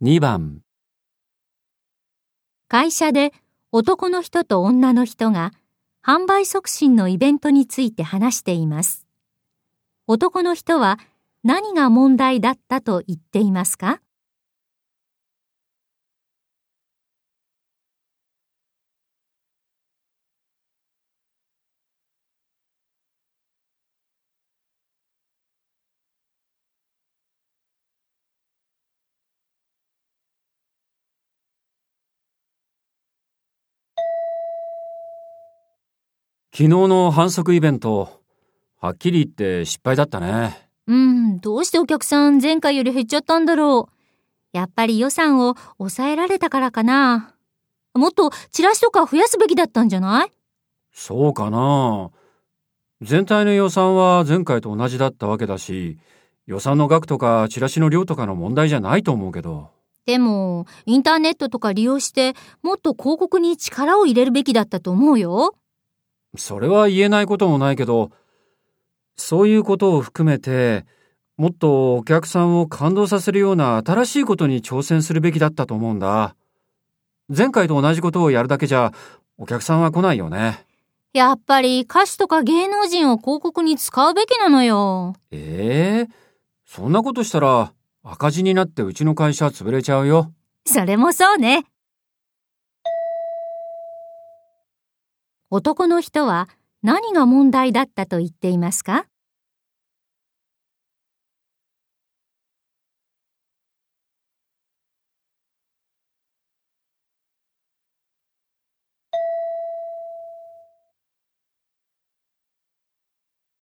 2番会社で男の人と女の人が販売促進のイベントについて話しています。男の人は何が問題だったと言っていますか？昨日の反則イベント、はっきり言って失敗だったね。うん、どうしてお客さん前回より減っちゃったんだろう。やっぱり予算を抑えられたからかな。もっとチラシとか増やすべきだったんじゃない？そうかな。全体の予算は前回と同じだったわけだし、予算の額とかチラシの量とかの問題じゃないと思うけど。でも、インターネットとか利用して、もっと広告に力を入れるべきだったと思うよ。それは言えないこともないけど、そういうことを含めて、もっとお客さんを感動させるような新しいことに挑戦するべきだったと思うんだ。前回と同じことをやるだけじゃ、お客さんは来ないよね。やっぱり歌手とか芸能人を広告に使うべきなのよ。ええ？そんなことしたら赤字になってうちの会社潰れちゃうよ。それもそうね。男の人は何が問題だったと言っていますか？